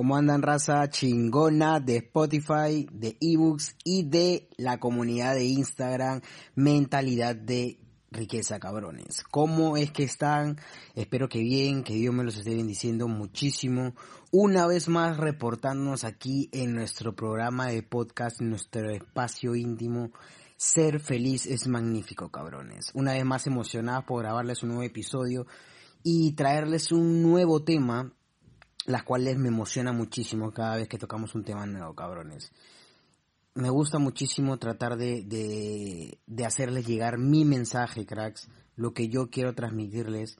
¿Cómo andan raza chingona de Spotify, de ebooks y de la comunidad de Instagram Mentalidad de Riqueza Cabrones? ¿Cómo es que están? Espero que bien, que Dios me los esté bendiciendo muchísimo. Una vez más reportándonos aquí en nuestro programa de podcast, en nuestro espacio íntimo. Ser feliz es magnífico, cabrones. Una vez más emocionada por grabarles un nuevo episodio y traerles un nuevo tema las cuales me emociona muchísimo cada vez que tocamos un tema nuevo, cabrones. Me gusta muchísimo tratar de, de, de hacerles llegar mi mensaje, cracks, lo que yo quiero transmitirles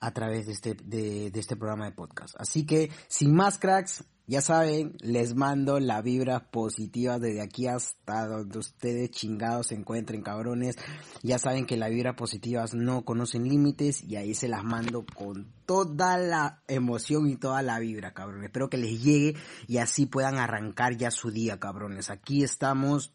a través de este, de, de este programa de podcast. Así que, sin más cracks, ya saben, les mando la vibra positiva desde aquí hasta donde ustedes chingados se encuentren, cabrones. Ya saben que las vibras positivas no conocen límites y ahí se las mando con toda la emoción y toda la vibra, cabrones. Espero que les llegue y así puedan arrancar ya su día, cabrones. Aquí estamos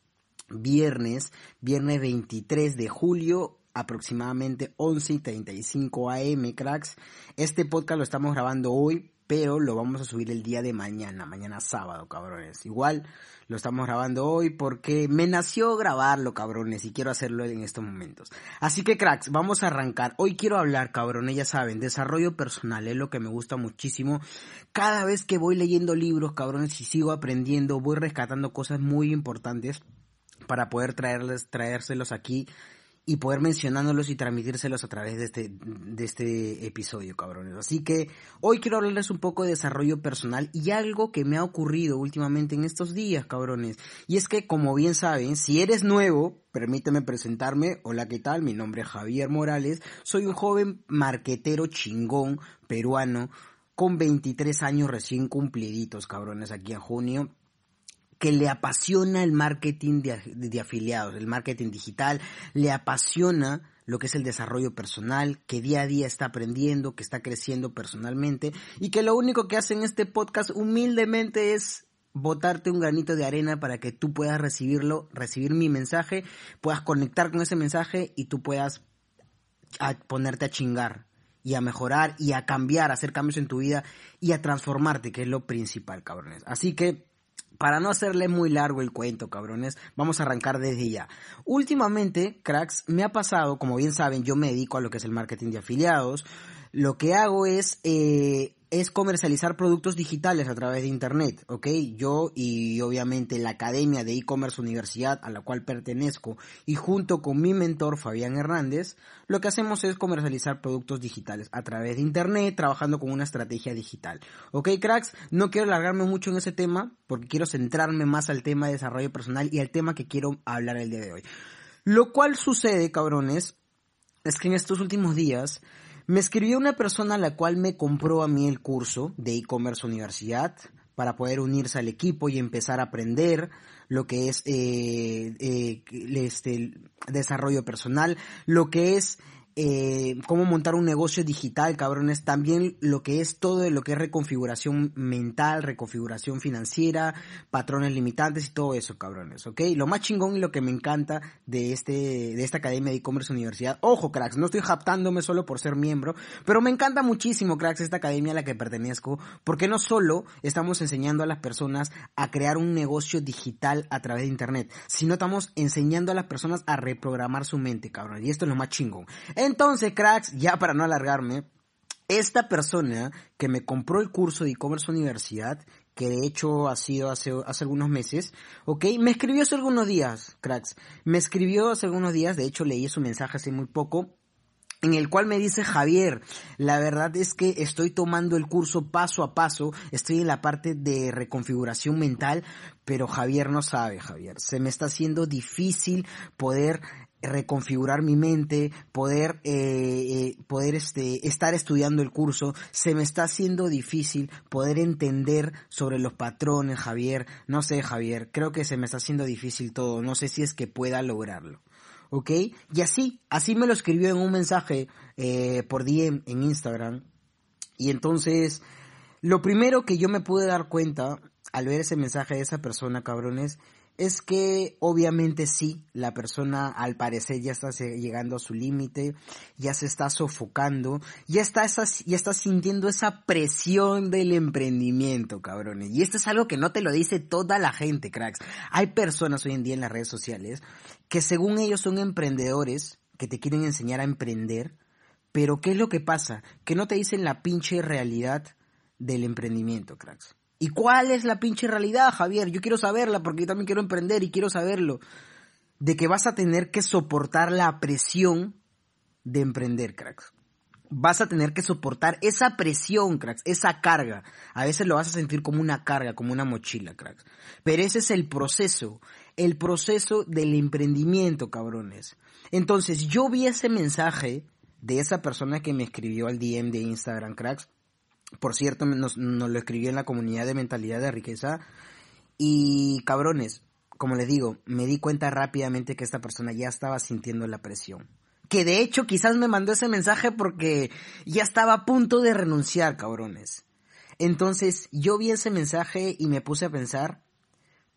viernes, viernes 23 de julio aproximadamente 11 y 35 am, cracks. Este podcast lo estamos grabando hoy, pero lo vamos a subir el día de mañana, mañana sábado, cabrones. Igual lo estamos grabando hoy porque me nació grabarlo, cabrones, y quiero hacerlo en estos momentos. Así que, cracks, vamos a arrancar. Hoy quiero hablar, cabrones, ya saben, desarrollo personal es lo que me gusta muchísimo. Cada vez que voy leyendo libros, cabrones, y sigo aprendiendo, voy rescatando cosas muy importantes para poder traerles, traérselos aquí y poder mencionándolos y transmitírselos a través de este, de este episodio, cabrones. Así que hoy quiero hablarles un poco de desarrollo personal y algo que me ha ocurrido últimamente en estos días, cabrones. Y es que, como bien saben, si eres nuevo, permíteme presentarme. Hola, ¿qué tal? Mi nombre es Javier Morales. Soy un joven marquetero chingón peruano con 23 años recién cumpliditos, cabrones, aquí en junio que le apasiona el marketing de, de, afiliados, el marketing digital, le apasiona lo que es el desarrollo personal, que día a día está aprendiendo, que está creciendo personalmente y que lo único que hace en este podcast humildemente es botarte un granito de arena para que tú puedas recibirlo, recibir mi mensaje, puedas conectar con ese mensaje y tú puedas ponerte a chingar y a mejorar y a cambiar, a hacer cambios en tu vida y a transformarte, que es lo principal, cabrones. Así que para no hacerle muy largo el cuento, cabrones, vamos a arrancar desde ya. Últimamente, cracks, me ha pasado, como bien saben, yo me dedico a lo que es el marketing de afiliados. Lo que hago es eh, es comercializar productos digitales a través de Internet, ¿ok? Yo y obviamente la Academia de E-Commerce Universidad a la cual pertenezco y junto con mi mentor Fabián Hernández, lo que hacemos es comercializar productos digitales a través de Internet, trabajando con una estrategia digital. ¿Ok, cracks? No quiero alargarme mucho en ese tema porque quiero centrarme más al tema de desarrollo personal y al tema que quiero hablar el día de hoy. Lo cual sucede, cabrones, es que en estos últimos días me escribió una persona a la cual me compró a mí el curso de e-commerce universidad para poder unirse al equipo y empezar a aprender lo que es eh, eh, este desarrollo personal, lo que es eh, cómo montar un negocio digital, cabrones, también lo que es todo lo que es reconfiguración mental, reconfiguración financiera, patrones limitantes y todo eso, cabrones, ¿ok? Lo más chingón y lo que me encanta de este, de esta Academia de E-Commerce Universidad, ojo, cracks, no estoy japtándome solo por ser miembro, pero me encanta muchísimo, cracks, esta academia a la que pertenezco, porque no solo estamos enseñando a las personas a crear un negocio digital a través de internet, sino estamos enseñando a las personas a reprogramar su mente, cabrones, y esto es lo más chingón. Entonces, cracks, ya para no alargarme, esta persona que me compró el curso de e-commerce universidad, que de hecho ha sido hace, hace algunos meses, ok, me escribió hace algunos días, cracks, me escribió hace algunos días, de hecho leí su mensaje hace muy poco, en el cual me dice Javier, la verdad es que estoy tomando el curso paso a paso, estoy en la parte de reconfiguración mental, pero Javier no sabe, Javier, se me está haciendo difícil poder reconfigurar mi mente, poder, eh, poder este, estar estudiando el curso, se me está haciendo difícil poder entender sobre los patrones, Javier. No sé, Javier, creo que se me está haciendo difícil todo, no sé si es que pueda lograrlo. ¿Ok? Y así, así me lo escribió en un mensaje eh, por DM en Instagram. Y entonces, lo primero que yo me pude dar cuenta al ver ese mensaje de esa persona, cabrones, es que obviamente sí, la persona al parecer ya está llegando a su límite, ya se está sofocando, ya está, ya está sintiendo esa presión del emprendimiento, cabrones. Y esto es algo que no te lo dice toda la gente, cracks. Hay personas hoy en día en las redes sociales que según ellos son emprendedores, que te quieren enseñar a emprender, pero ¿qué es lo que pasa? Que no te dicen la pinche realidad del emprendimiento, cracks. ¿Y cuál es la pinche realidad, Javier? Yo quiero saberla porque yo también quiero emprender y quiero saberlo. De que vas a tener que soportar la presión de emprender, cracks. Vas a tener que soportar esa presión, cracks, esa carga. A veces lo vas a sentir como una carga, como una mochila, cracks. Pero ese es el proceso, el proceso del emprendimiento, cabrones. Entonces, yo vi ese mensaje de esa persona que me escribió al DM de Instagram, cracks por cierto, nos, lo escribió en la comunidad de mentalidad de riqueza. Y cabrones, como les digo, me di cuenta rápidamente que esta persona ya estaba sintiendo la presión. Que de hecho quizás me mandó ese mensaje porque ya estaba a punto de renunciar, cabrones. Entonces yo vi ese mensaje y me puse a pensar,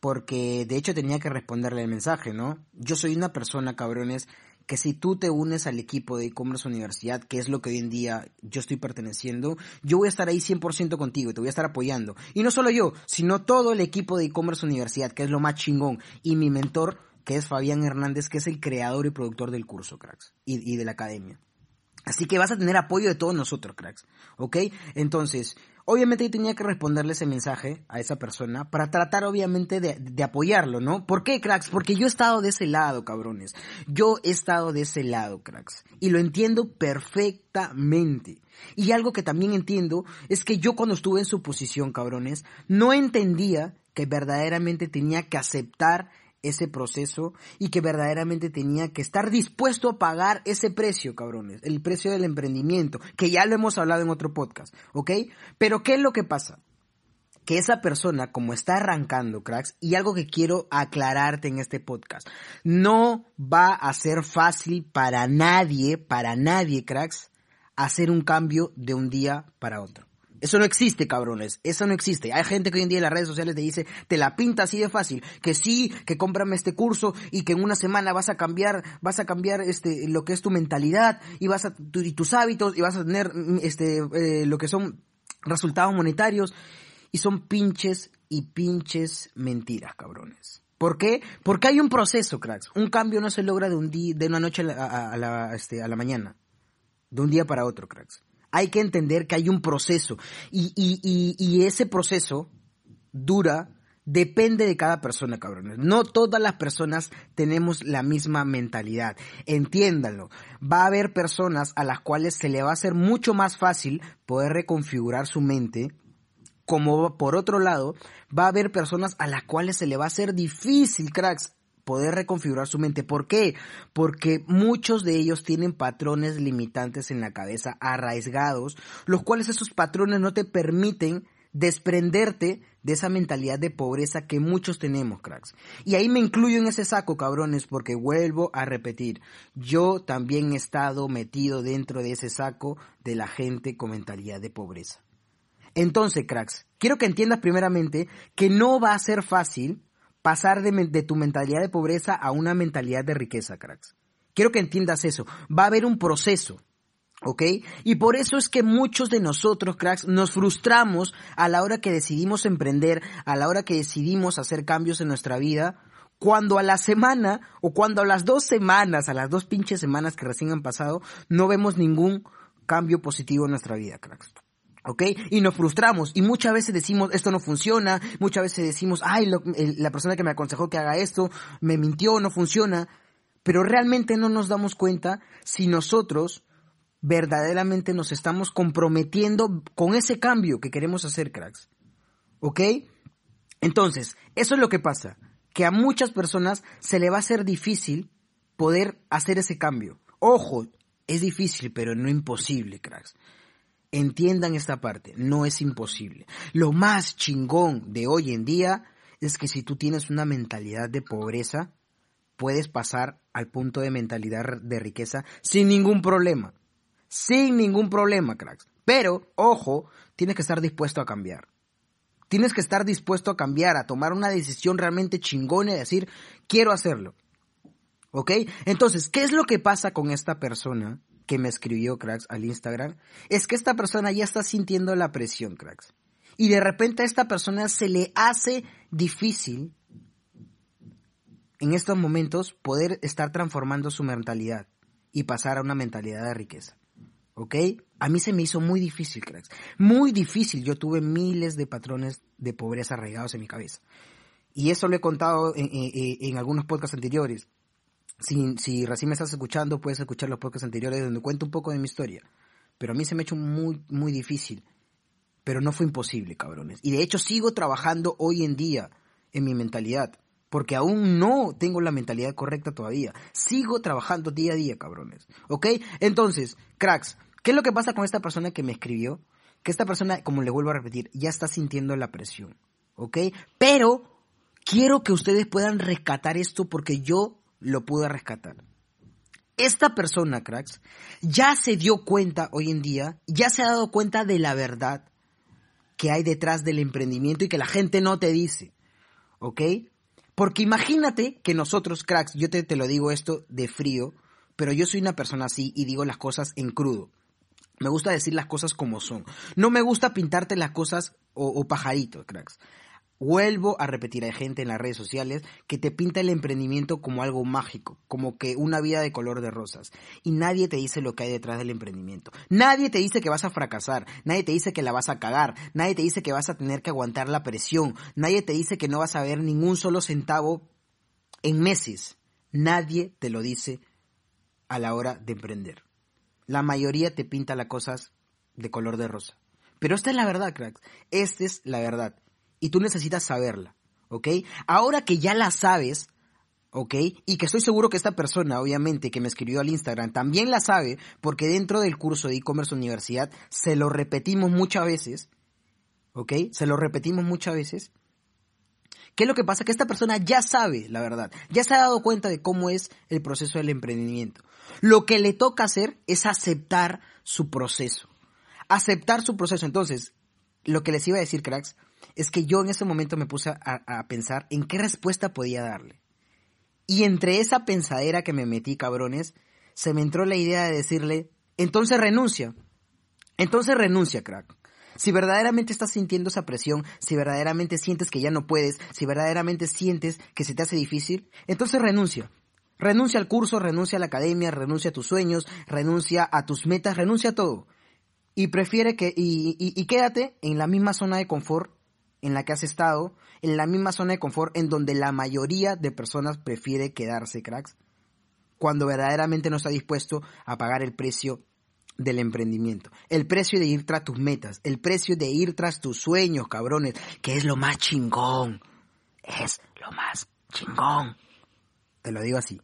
porque de hecho tenía que responderle el mensaje, ¿no? Yo soy una persona, cabrones, que si tú te unes al equipo de e-commerce universidad, que es lo que hoy en día yo estoy perteneciendo, yo voy a estar ahí 100% contigo y te voy a estar apoyando. Y no solo yo, sino todo el equipo de e-commerce universidad, que es lo más chingón, y mi mentor, que es Fabián Hernández, que es el creador y productor del curso, cracks, y, y de la academia. Así que vas a tener apoyo de todos nosotros, cracks. ¿Ok? Entonces, Obviamente yo tenía que responderle ese mensaje a esa persona para tratar obviamente de, apoyarlo, ¿no? ¿Por qué, cracks? Porque yo he estado de ese lado, cabrones. Yo he estado de ese lado, cracks. Y lo entiendo perfectamente. Y algo que también entiendo es que yo cuando estuve en su posición, cabrones, no entendía que verdaderamente tenía que aceptar ese proceso y que verdaderamente tenía que estar dispuesto a pagar ese precio, cabrones, el precio del emprendimiento, que ya lo hemos hablado en otro podcast, ¿ok? Pero ¿qué es lo que pasa? que esa persona, como está arrancando, cracks, y algo que quiero aclararte en este podcast, no va a ser fácil para nadie, para nadie, cracks, hacer un cambio de un día para otro. Eso no existe, cabrones. Eso no existe. Hay gente que hoy en día en las redes sociales te dice, te la pinta así de fácil, que sí, que cómprame este curso y que en una semana vas a cambiar, vas a cambiar este lo que es tu mentalidad y vas a tus hábitos y vas a tener este eh, lo que son resultados monetarios y son pinches y pinches mentiras, cabrones. ¿Por qué? Porque hay un proceso, cracks. Un cambio no se logra de un día, de una noche este, a la mañana. De un día para otro, cracks hay que entender que hay un proceso y, y, y, ese proceso dura Depende de cada persona, cabrones. No todas las personas tenemos la misma mentalidad. Entiéndanlo. Va a haber personas a las cuales se le va a hacer mucho más fácil poder reconfigurar su mente. Como por otro lado, va a haber personas a las cuales se le va a hacer difícil, cracks, poder reconfigurar su mente. ¿Por qué? Porque muchos de ellos tienen patrones limitantes en la cabeza, arraigados, los cuales esos patrones no te permiten desprenderte de esa mentalidad de pobreza que muchos tenemos, cracks. Y ahí me incluyo en ese saco, cabrones, porque vuelvo a repetir, yo también he estado metido dentro de ese saco de la gente con mentalidad de pobreza. Entonces, cracks, quiero que entiendas primeramente que no va a ser fácil pasar de, tu mentalidad de pobreza a una mentalidad de riqueza, cracks. Quiero que entiendas eso. Va a haber un proceso. ¿Ok? Y por eso es que muchos de nosotros, cracks, nos frustramos a la hora que decidimos emprender, a la hora que decidimos hacer cambios en nuestra vida, cuando a la semana o cuando a las dos semanas, a las dos pinches semanas que recién han pasado, no vemos ningún cambio positivo en nuestra vida, cracks. ¿Ok? Y nos frustramos y muchas veces decimos esto no funciona, muchas veces decimos, ay, la persona que me aconsejó que haga esto me mintió, no funciona, pero realmente no nos damos cuenta si nosotros verdaderamente nos estamos comprometiendo con ese cambio que queremos hacer, cracks. ¿Ok? Entonces, eso es lo que pasa, que a muchas personas se le va a hacer difícil poder hacer ese cambio. Ojo, es difícil, pero no imposible, cracks. Entiendan esta parte, no es imposible. Lo más chingón de hoy en día es que si tú tienes una mentalidad de pobreza, puedes pasar al punto de mentalidad de riqueza sin ningún problema. Sin ningún problema, cracks. Pero, ojo, tienes que estar dispuesto a cambiar. Tienes que estar dispuesto a cambiar, a tomar una decisión realmente chingona y decir, quiero hacerlo. ¿Ok? Entonces, ¿qué es lo que pasa con esta persona que me escribió, cracks, al Instagram? Es que esta persona ya está sintiendo la presión, cracks. Y de repente a esta persona se le hace difícil en estos momentos poder estar transformando su mentalidad y pasar a una mentalidad de riqueza. ¿Ok? A mí se me hizo muy difícil, cracks. Muy difícil. Yo tuve miles de patrones de pobreza arraigados en mi cabeza. Y eso lo he contado en, algunos podcasts anteriores. Si, si recién me estás escuchando, puedes escuchar los podcasts anteriores donde cuento un poco de mi historia. Pero a mí se me ha hecho muy, muy difícil. Pero no fue imposible, cabrones. Y de hecho sigo trabajando hoy en día en mi mentalidad porque aún no tengo la mentalidad correcta todavía. Sigo trabajando día a día, cabrones. ¿Ok? Entonces, cracks, ¿qué es lo que pasa con esta persona que me escribió? Que esta persona, como le vuelvo a repetir, ya está sintiendo la presión. ¿Ok? Pero quiero que ustedes puedan rescatar esto porque yo lo pude rescatar. Esta persona, cracks, ya se dio cuenta hoy en día, ya se ha dado cuenta de la verdad que hay detrás del emprendimiento y que la gente no te dice. ¿Ok? Porque imagínate que nosotros, cracks, yo te, te lo digo esto de frío, pero yo soy una persona así y digo las cosas en crudo. Me gusta decir las cosas como son. No me gusta pintarte las cosas o, pajaritos, cracks. Vuelvo a repetir, hay gente en las redes sociales que te pinta el emprendimiento como algo mágico, como que una vida de color de rosas. Y nadie te dice lo que hay detrás del emprendimiento. Nadie te dice que vas a fracasar, nadie te dice que la vas a cagar, nadie te dice que vas a tener que aguantar la presión, nadie te dice que no vas a ver ningún solo centavo en meses. Nadie te lo dice a la hora de emprender. La mayoría te pinta las cosas de color de rosa. Pero esta es la verdad, cracks. Esta es la verdad y tú necesitas saberla, ¿ok? Ahora que ya la sabes, ¿ok? Y que estoy seguro que esta persona, obviamente, que me escribió al Instagram, también la sabe, porque dentro del curso de e-commerce universidad se lo repetimos muchas veces, ¿ok? Se lo repetimos muchas veces. ¿Qué es lo que pasa? Que esta persona ya sabe la verdad, ya se ha dado cuenta de cómo es el proceso del emprendimiento. Lo que le toca hacer es aceptar su proceso. Aceptar su proceso. Entonces, lo que les iba a decir, cracks, es que yo en ese momento me puse a, pensar en qué respuesta podía darle. Y entre esa pensadera que me metí, cabrones, se me entró la idea de decirle, entonces renuncia. Entonces renuncia, crack. Si verdaderamente estás sintiendo esa presión, si verdaderamente sientes que ya no puedes, si verdaderamente sientes que se te hace difícil, entonces renuncia. Renuncia al curso, renuncia a la academia, renuncia a tus sueños, renuncia a tus metas, renuncia a todo. Y prefiere que, y, y quédate en la misma zona de confort en la que has estado, en la misma zona de confort en donde la mayoría de personas prefiere quedarse, cracks, cuando verdaderamente no está dispuesto a pagar el precio del emprendimiento, el precio de ir tras tus metas, el precio de ir tras tus sueños, cabrones, que es lo más chingón, es lo más chingón. Te lo digo así,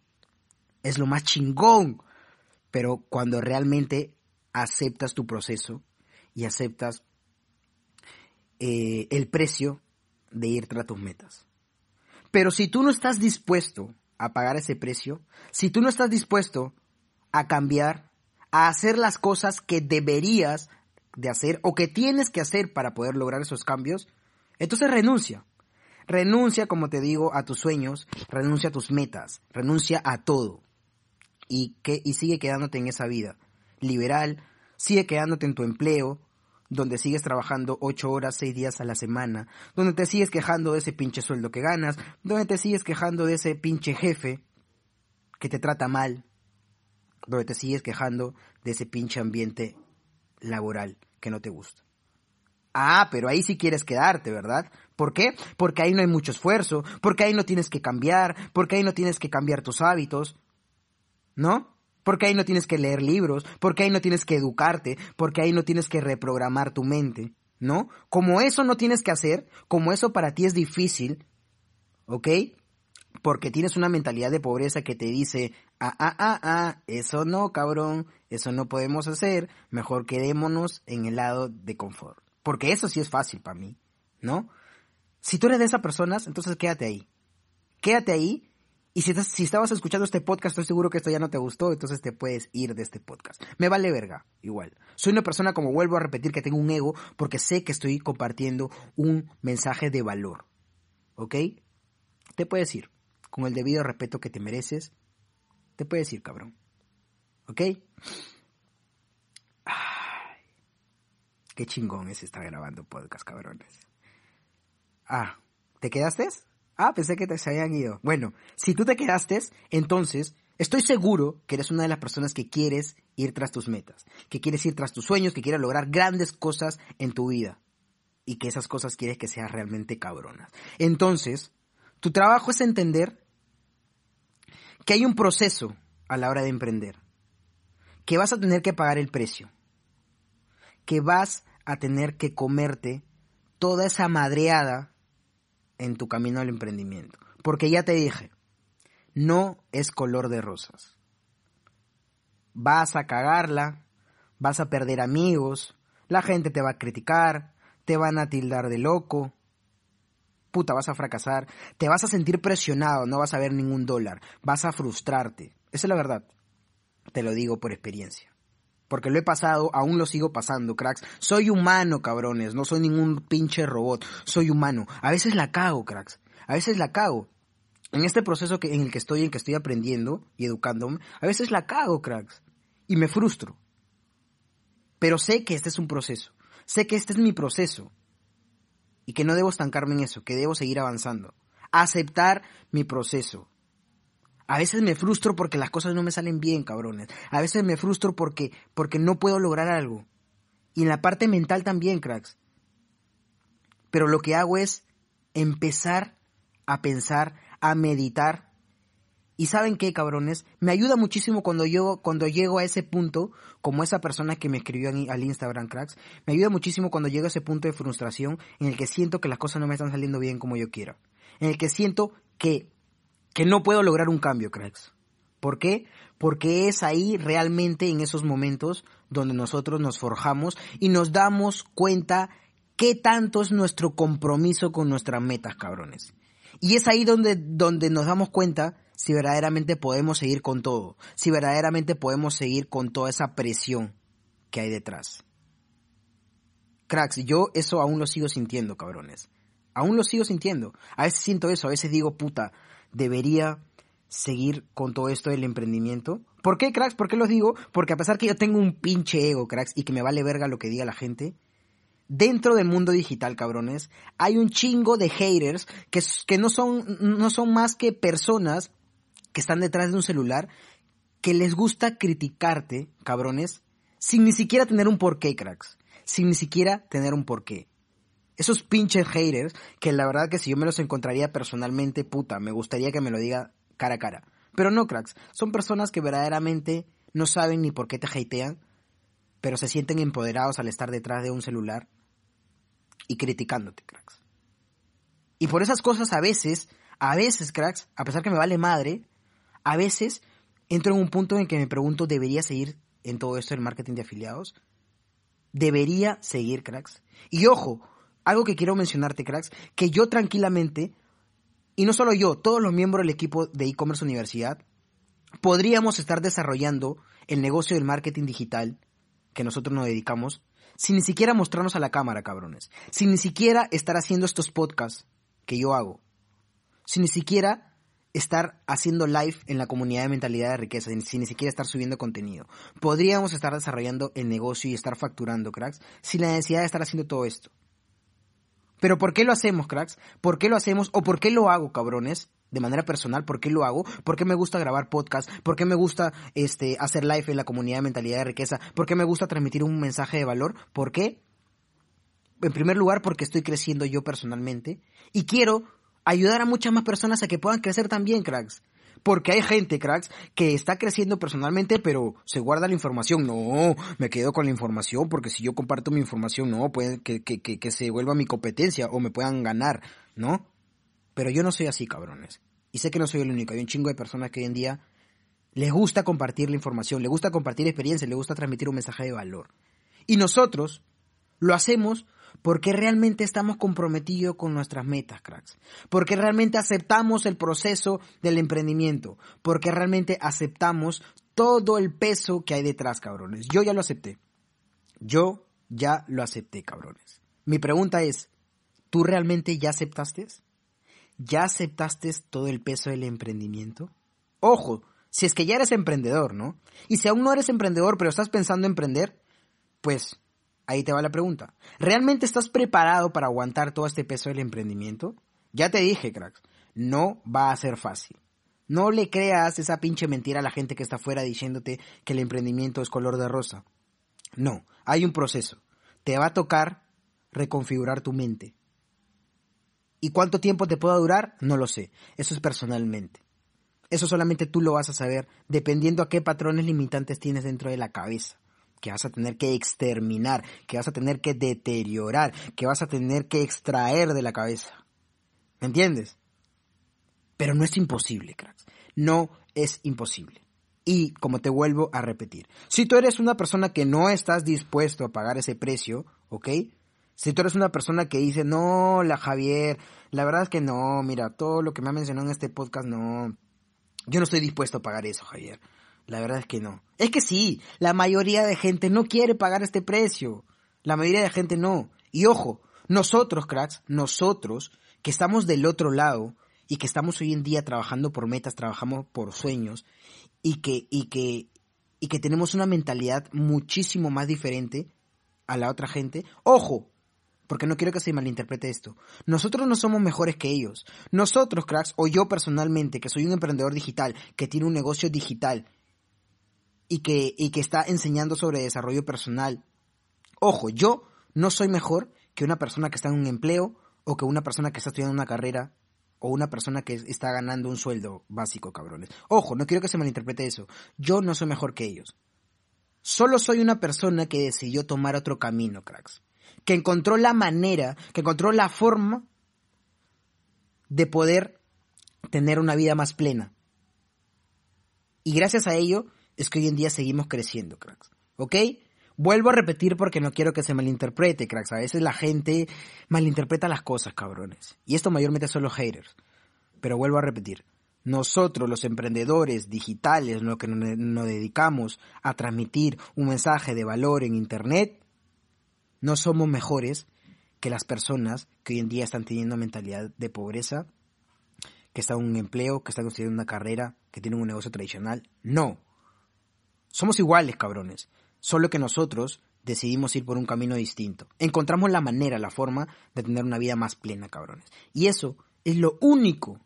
es lo más chingón, pero cuando realmente aceptas tu proceso y aceptas eh, el precio de ir tras tus metas. Pero si tú no estás dispuesto a pagar ese precio, si tú no estás dispuesto a cambiar, a hacer las cosas que deberías de hacer o que tienes que hacer para poder lograr esos cambios, entonces renuncia. Renuncia, como te digo, a tus sueños, renuncia a tus metas, renuncia a todo. Y, que, y sigue quedándote en esa vida liberal, sigue quedándote en tu empleo, donde sigues trabajando ocho horas, seis días a la semana, donde te sigues quejando de ese pinche sueldo que ganas, donde te sigues quejando de ese pinche jefe que te trata mal, donde te sigues quejando de ese pinche ambiente laboral que no te gusta. Ah, pero ahí sí quieres quedarte, ¿verdad? ¿Por qué? Porque ahí no hay mucho esfuerzo, porque ahí no tienes que cambiar, porque ahí no tienes que cambiar tus hábitos, ¿no? Porque ahí no tienes que leer libros, porque ahí no tienes que educarte, porque ahí no tienes que reprogramar tu mente, ¿no? Como eso no tienes que hacer, como eso para ti es difícil, ¿ok? Porque tienes una mentalidad de pobreza que te dice, ah, ah, ah, ah, eso no, cabrón, eso no podemos hacer, mejor quedémonos en el lado de confort. Porque eso sí es fácil para mí, ¿no? Si tú eres de esas personas, entonces quédate ahí. Quédate ahí Y si, estabas escuchando este podcast, estoy seguro que esto ya no te gustó, entonces te puedes ir de este podcast. Me vale verga, igual. Soy una persona, como vuelvo a repetir, que tengo un ego porque sé que estoy compartiendo un mensaje de valor. ¿Ok? Te puedes ir. Con el debido respeto que te mereces, te puedes ir, cabrón. ¿Ok? Ay, qué chingón es estar grabando podcast, cabrones. Ah, ¿te quedaste? Ah, pensé que te se habían ido. Bueno, si tú te quedaste, entonces estoy seguro que eres una de las personas que quieres ir tras tus metas, que quieres ir tras tus sueños, que quieres lograr grandes cosas en tu vida y que esas cosas quieres que sean realmente cabronas. Entonces, tu trabajo es entender que hay un proceso a la hora de emprender, que vas a tener que pagar el precio, que vas a tener que comerte toda esa madreada en tu camino al emprendimiento. Porque ya te dije, no es color de rosas. Vas a cagarla, vas a perder amigos, la gente te va a criticar, te van a tildar de loco, puta, vas a fracasar, te vas a sentir presionado, no vas a ver ningún dólar, vas a frustrarte. Esa es la verdad. Te lo digo por experiencia. Porque lo he pasado, aún lo sigo pasando, cracks. Soy humano, cabrones, no soy ningún pinche robot, soy humano. A veces la cago, cracks. A veces la cago. En este proceso que, en el que estoy, en que estoy aprendiendo y educándome, a veces la cago, cracks. Y me frustro. Pero sé que este es un proceso. Sé que este es mi proceso. Y que no debo estancarme en eso, que debo seguir avanzando. Aceptar mi proceso. A veces me frustro porque las cosas no me salen bien, cabrones. A veces me frustro porque, porque no puedo lograr algo. Y en la parte mental también, cracks. Pero lo que hago es empezar a pensar, a meditar. Y saben qué, cabrones, me ayuda muchísimo cuando yo cuando llego a ese punto, como esa persona que me escribió al Instagram, cracks, me ayuda muchísimo cuando llego a ese punto de frustración en el que siento que las cosas no me están saliendo bien como yo quiero. En el que siento que que no puedo lograr un cambio, cracks. ¿Por qué? Porque es ahí realmente en esos momentos donde nosotros nos forjamos y nos damos cuenta qué tanto es nuestro compromiso con nuestras metas, cabrones. Y es ahí donde, donde nos damos cuenta si verdaderamente podemos seguir con todo, si verdaderamente podemos seguir con toda esa presión que hay detrás. Cracks, yo eso aún lo sigo sintiendo, cabrones. Aún lo sigo sintiendo. A veces siento eso, a veces digo, puta, debería seguir con todo esto del emprendimiento. ¿Por qué, cracks? ¿Por qué lo digo? Porque a pesar que yo tengo un pinche ego, cracks, y que me vale verga lo que diga la gente, dentro del mundo digital, cabrones, hay un chingo de haters que, que no, son, no son más que personas que están detrás de un celular que les gusta criticarte, cabrones, sin ni siquiera tener un porqué, cracks. Sin ni siquiera tener un porqué. Esos pinches haters, que la verdad que si yo me los encontraría personalmente, puta, me gustaría que me lo diga cara a cara. Pero no, cracks, son personas que verdaderamente no saben ni por qué te hatean, pero se sienten empoderados al estar detrás de un celular y criticándote, cracks. Y por esas cosas a veces, a veces, cracks, a pesar que me vale madre, a veces entro en un punto en que me pregunto, ¿debería seguir en todo esto el marketing de afiliados? ¿Debería seguir, cracks? Y ojo, algo que quiero mencionarte, cracks, que yo tranquilamente, y no solo yo, todos los miembros del equipo de e-commerce universidad, podríamos estar desarrollando el negocio del marketing digital que nosotros nos dedicamos sin ni siquiera mostrarnos a la cámara, cabrones. Sin ni siquiera estar haciendo estos podcasts que yo hago. Sin ni siquiera estar haciendo live en la comunidad de mentalidad de riqueza, sin ni siquiera estar subiendo contenido. Podríamos estar desarrollando el negocio y estar facturando, cracks, sin la necesidad de estar haciendo todo esto. Pero ¿por qué lo hacemos, cracks? ¿Por qué lo hacemos o por qué lo hago, cabrones? De manera personal, ¿por qué lo hago? ¿Por qué me gusta grabar podcast? ¿Por qué me gusta este, hacer live en la comunidad de mentalidad de riqueza? ¿Por qué me gusta transmitir un mensaje de valor? ¿Por qué? En primer lugar, porque estoy creciendo yo personalmente y quiero ayudar a muchas más personas a que puedan crecer también, cracks. Porque hay gente, cracks, que está creciendo personalmente, pero se guarda la información. No, me quedo con la información, porque si yo comparto mi información, no, puede que, que, que, que se vuelva mi competencia o me puedan ganar, ¿no? Pero yo no soy así, cabrones. Y sé que no soy el único. Hay un chingo de personas que hoy en día les gusta compartir la información, les gusta compartir experiencias, les gusta transmitir un mensaje de valor. Y nosotros lo hacemos Porque realmente estamos comprometidos con nuestras metas, cracks. Porque realmente aceptamos el proceso del emprendimiento. Porque realmente aceptamos todo el peso que hay detrás, cabrones. Yo ya lo acepté. Yo ya lo acepté, cabrones. Mi pregunta es, ¿tú realmente ya aceptaste? ¿Ya aceptaste todo el peso del emprendimiento? Ojo, si es que ya eres emprendedor, ¿no? Y si aún no eres emprendedor, pero estás pensando en emprender, pues ahí te va la pregunta. ¿Realmente estás preparado para aguantar todo este peso del emprendimiento? Ya te dije, cracks, no va a ser fácil. No le creas esa pinche mentira a la gente que está afuera diciéndote que el emprendimiento es color de rosa. No, hay un proceso. Te va a tocar reconfigurar tu mente. ¿Y cuánto tiempo te pueda durar? No lo sé. Eso es personalmente. Eso solamente tú lo vas a saber dependiendo a qué patrones limitantes tienes dentro de la cabeza. Que vas a tener que exterminar, que vas a tener que deteriorar, que vas a tener que extraer de la cabeza. ¿Me entiendes? Pero no es imposible, cracks. No es imposible. Y como te vuelvo a repetir, si tú eres una persona que no estás dispuesto a pagar ese precio, ¿ok? Si tú eres una persona que dice, no, la Javier, la verdad es que no, mira, todo lo que me ha mencionado en este podcast, no, yo no estoy dispuesto a pagar eso, Javier. La verdad es que no. Es que sí, la mayoría de gente no quiere pagar este precio. La mayoría de gente no. Y ojo, nosotros, cracks, nosotros, que estamos del otro lado y que estamos hoy en día trabajando por metas, trabajamos por sueños y que, y que, y que tenemos una mentalidad muchísimo más diferente a la otra gente. Ojo, porque no quiero que se malinterprete esto. Nosotros no somos mejores que ellos. Nosotros, cracks, o yo personalmente, que soy un emprendedor digital, que tiene un negocio digital y que, y que está enseñando sobre desarrollo personal. Ojo, yo no soy mejor que una persona que está en un empleo o que una persona que está estudiando una carrera o una persona que está ganando un sueldo básico, cabrones. Ojo, no quiero que se malinterprete eso. Yo no soy mejor que ellos. Solo soy una persona que decidió tomar otro camino, cracks. Que encontró la manera, que encontró la forma de poder tener una vida más plena. Y gracias a ello es que hoy en día seguimos creciendo, cracks. ¿Ok? Vuelvo a repetir porque no quiero que se malinterprete, cracks. A veces la gente malinterpreta las cosas, cabrones. Y esto mayormente son los haters. Pero vuelvo a repetir. Nosotros, los emprendedores digitales, lo que nos dedicamos a transmitir un mensaje de valor en Internet, no somos mejores que las personas que hoy en día están teniendo mentalidad de pobreza, que están en un empleo, que están construyendo una carrera, que tienen un negocio tradicional. No. Somos iguales, cabrones. Solo que nosotros decidimos ir por un camino distinto. Encontramos la manera, la forma de tener una vida más plena, cabrones. Y eso es lo único,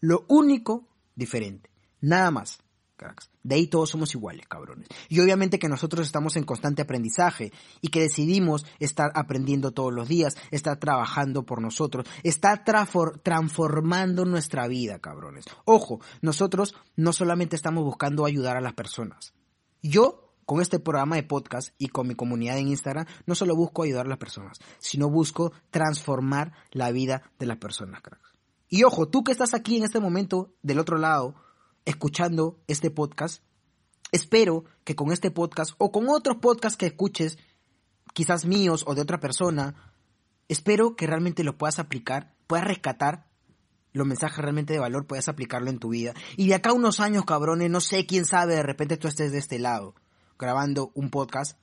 lo único diferente. Nada más. Cracks. De ahí todos somos iguales, cabrones. Y obviamente que nosotros estamos en constante aprendizaje y que decidimos estar aprendiendo todos los días, estar trabajando por nosotros, estar transformando nuestra vida, cabrones. Ojo, nosotros no solamente estamos buscando ayudar a las personas. Yo con este programa de podcast y con mi comunidad en Instagram, no solo busco ayudar a las personas, sino busco transformar la vida de las personas. Y ojo, tú que estás aquí en este momento del otro lado, escuchando este podcast, espero que con este podcast o con otros podcasts que escuches, quizás míos o de otra persona, espero que realmente lo puedas aplicar, puedas rescatar los mensajes realmente de valor, puedas aplicarlo en tu vida. Y de acá unos años, cabrones, no sé quién sabe, de repente tú estés de este lado grabando un podcast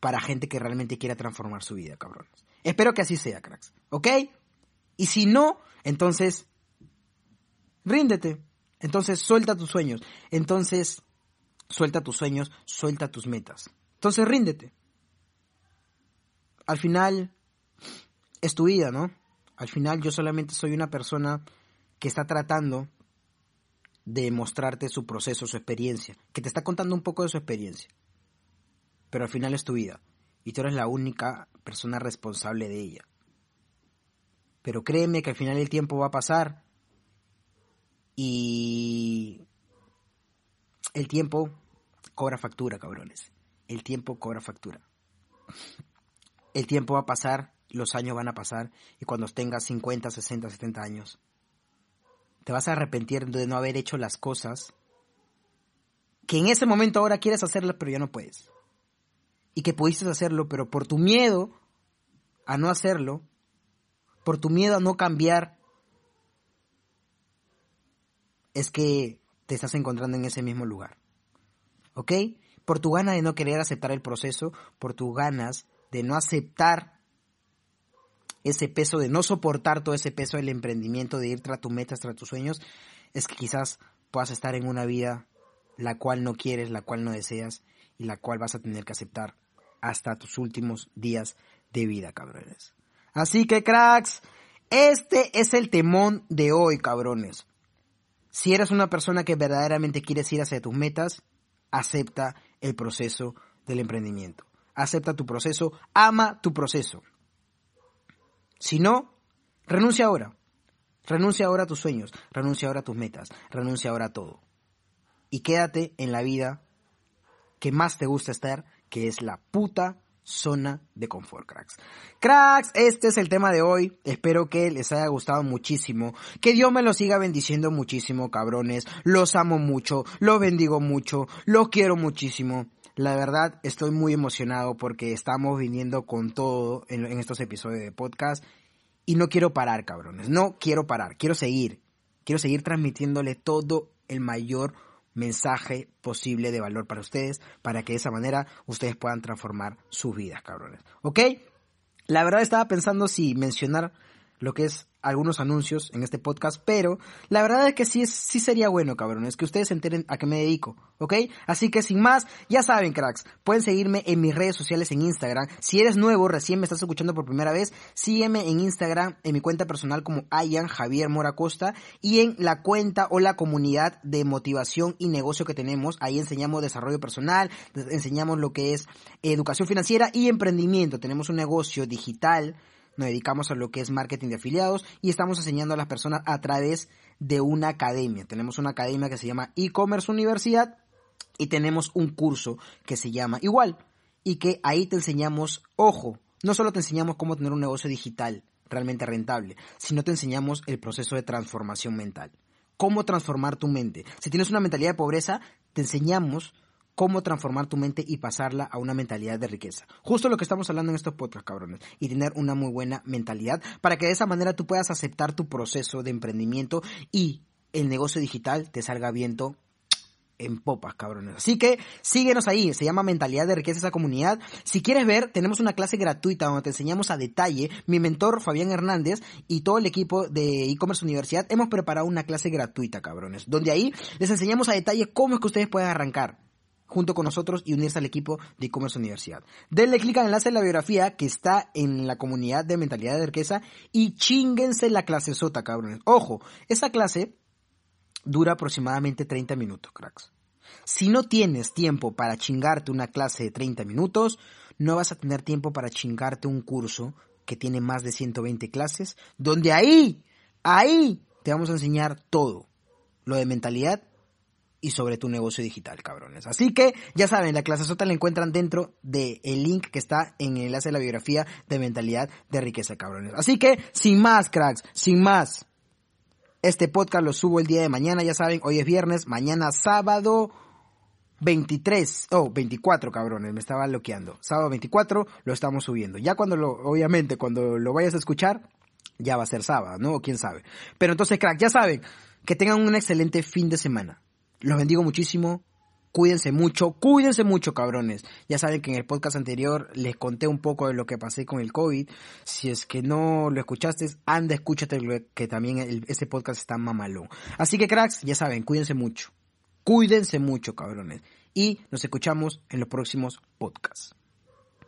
para gente que realmente quiera transformar su vida, cabrones. Espero que así sea, cracks. ¿Ok? Y si no, entonces, ríndete. Entonces, suelta tus sueños. Entonces, suelta tus sueños, suelta tus metas. Entonces, ríndete. Al final, es tu vida, ¿no? Al final, yo solamente soy una persona que está tratando de mostrarte su proceso, su experiencia, que te está contando un poco de su experiencia. Pero al final es tu vida y tú eres la única persona responsable de ella. Pero créeme que al final el tiempo va a pasar y el tiempo cobra factura, cabrones. El tiempo cobra factura. El tiempo va a pasar, los años van a pasar y cuando tengas 50, 60, 70 años, te vas a arrepentir de no haber hecho las cosas que en ese momento ahora quieres hacerlas pero ya no puedes. Y que pudiste hacerlo pero por tu miedo a no hacerlo, por tu miedo a no cambiar, es que te estás encontrando en ese mismo lugar. ¿Ok? Por tu gana de no querer aceptar el proceso, por tus ganas de no aceptar ese peso, de no soportar todo ese peso del emprendimiento, de ir tras tus metas, tras tus sueños, es que quizás puedas estar en una vida la cual no quieres, la cual no deseas y la cual vas a tener que aceptar hasta tus últimos días de vida, cabrones. Así que, cracks, este es el temón de hoy, cabrones. Si eres una persona que verdaderamente quieres ir hacia tus metas, acepta el proceso del emprendimiento. Acepta tu proceso, ama tu proceso. Si no, renuncia ahora. Renuncia ahora a tus sueños, renuncia ahora a tus metas, renuncia ahora a todo. Y quédate en la vida que más te gusta estar, que es la puta zona de confort, cracks. Cracks, este es el tema de hoy. Espero que les haya gustado muchísimo. Que Dios me lo siga bendiciendo muchísimo, cabrones. Los amo mucho, los bendigo mucho, los quiero muchísimo. La verdad, estoy muy emocionado porque estamos viniendo con todo en, en estos episodios de podcast. Y no quiero parar, cabrones. No quiero parar. Quiero seguir. Quiero seguir transmitiéndole todo el mayor mensaje posible de valor para ustedes, para que de esa manera ustedes puedan transformar sus vidas, cabrones. ¿Ok? La verdad estaba pensando si mencionar lo que es algunos anuncios en este podcast, pero la verdad es que sí, es, sí sería bueno, cabrones, que ustedes se enteren a qué me dedico, ¿ok? Así que sin más, ya saben, cracks, pueden seguirme en mis redes sociales en Instagram. Si eres nuevo, recién me estás escuchando por primera vez, sígueme en Instagram, en mi cuenta personal como Ayan Javier Mora Costa y en la cuenta o la comunidad de motivación y negocio que tenemos. Ahí enseñamos desarrollo personal, enseñamos lo que es educación financiera y emprendimiento. Tenemos un negocio digital nos dedicamos a lo que es marketing de afiliados y estamos enseñando a las personas a través de una academia. Tenemos una academia que se llama e-commerce universidad y tenemos un curso que se llama igual y que ahí te enseñamos, ojo, no solo te enseñamos cómo tener un negocio digital realmente rentable, sino te enseñamos el proceso de transformación mental. Cómo transformar tu mente. Si tienes una mentalidad de pobreza, te enseñamos cómo transformar tu mente y pasarla a una mentalidad de riqueza. Justo lo que estamos hablando en estos podcasts, cabrones. Y tener una muy buena mentalidad para que de esa manera tú puedas aceptar tu proceso de emprendimiento y el negocio digital te salga viento en popas, cabrones. Así que síguenos ahí, se llama Mentalidad de Riqueza esa comunidad. Si quieres ver, tenemos una clase gratuita donde te enseñamos a detalle. Mi mentor Fabián Hernández y todo el equipo de e-commerce universidad hemos preparado una clase gratuita, cabrones, donde ahí les enseñamos a detalle cómo es que ustedes pueden arrancar junto con nosotros y unirse al equipo de e-commerce universidad. Denle clic al enlace en la biografía que está en la comunidad de mentalidad de riqueza y chinguense la clase sota, cabrones. Ojo, esa clase dura aproximadamente 30 minutos, cracks. Si no tienes tiempo para chingarte una clase de 30 minutos, no vas a tener tiempo para chingarte un curso que tiene más de 120 clases, donde ahí, ahí te vamos a enseñar todo. Lo de mentalidad y sobre tu negocio digital, cabrones. Así que, ya saben, la clase sota la encuentran dentro del link que está en el enlace de la biografía de mentalidad de riqueza, cabrones. Así que, sin más, cracks, sin más. Este podcast lo subo el día de mañana, ya saben, hoy es viernes, mañana sábado 23, oh, 24, cabrones, me estaba bloqueando. Sábado 24 lo estamos subiendo. Ya cuando lo, obviamente, cuando lo vayas a escuchar, ya va a ser sábado, ¿no? ¿Quién sabe? Pero entonces, crack, ya saben, que tengan un excelente fin de semana. Los bendigo muchísimo. Cuídense mucho, cuídense mucho, cabrones. Ya saben que en el podcast anterior les conté un poco de lo que pasé con el COVID. Si es que no lo escuchaste, anda, escúchate que también ese podcast está mamalón. Así que, cracks, ya saben, cuídense mucho. Cuídense mucho, cabrones. Y nos escuchamos en los próximos podcasts.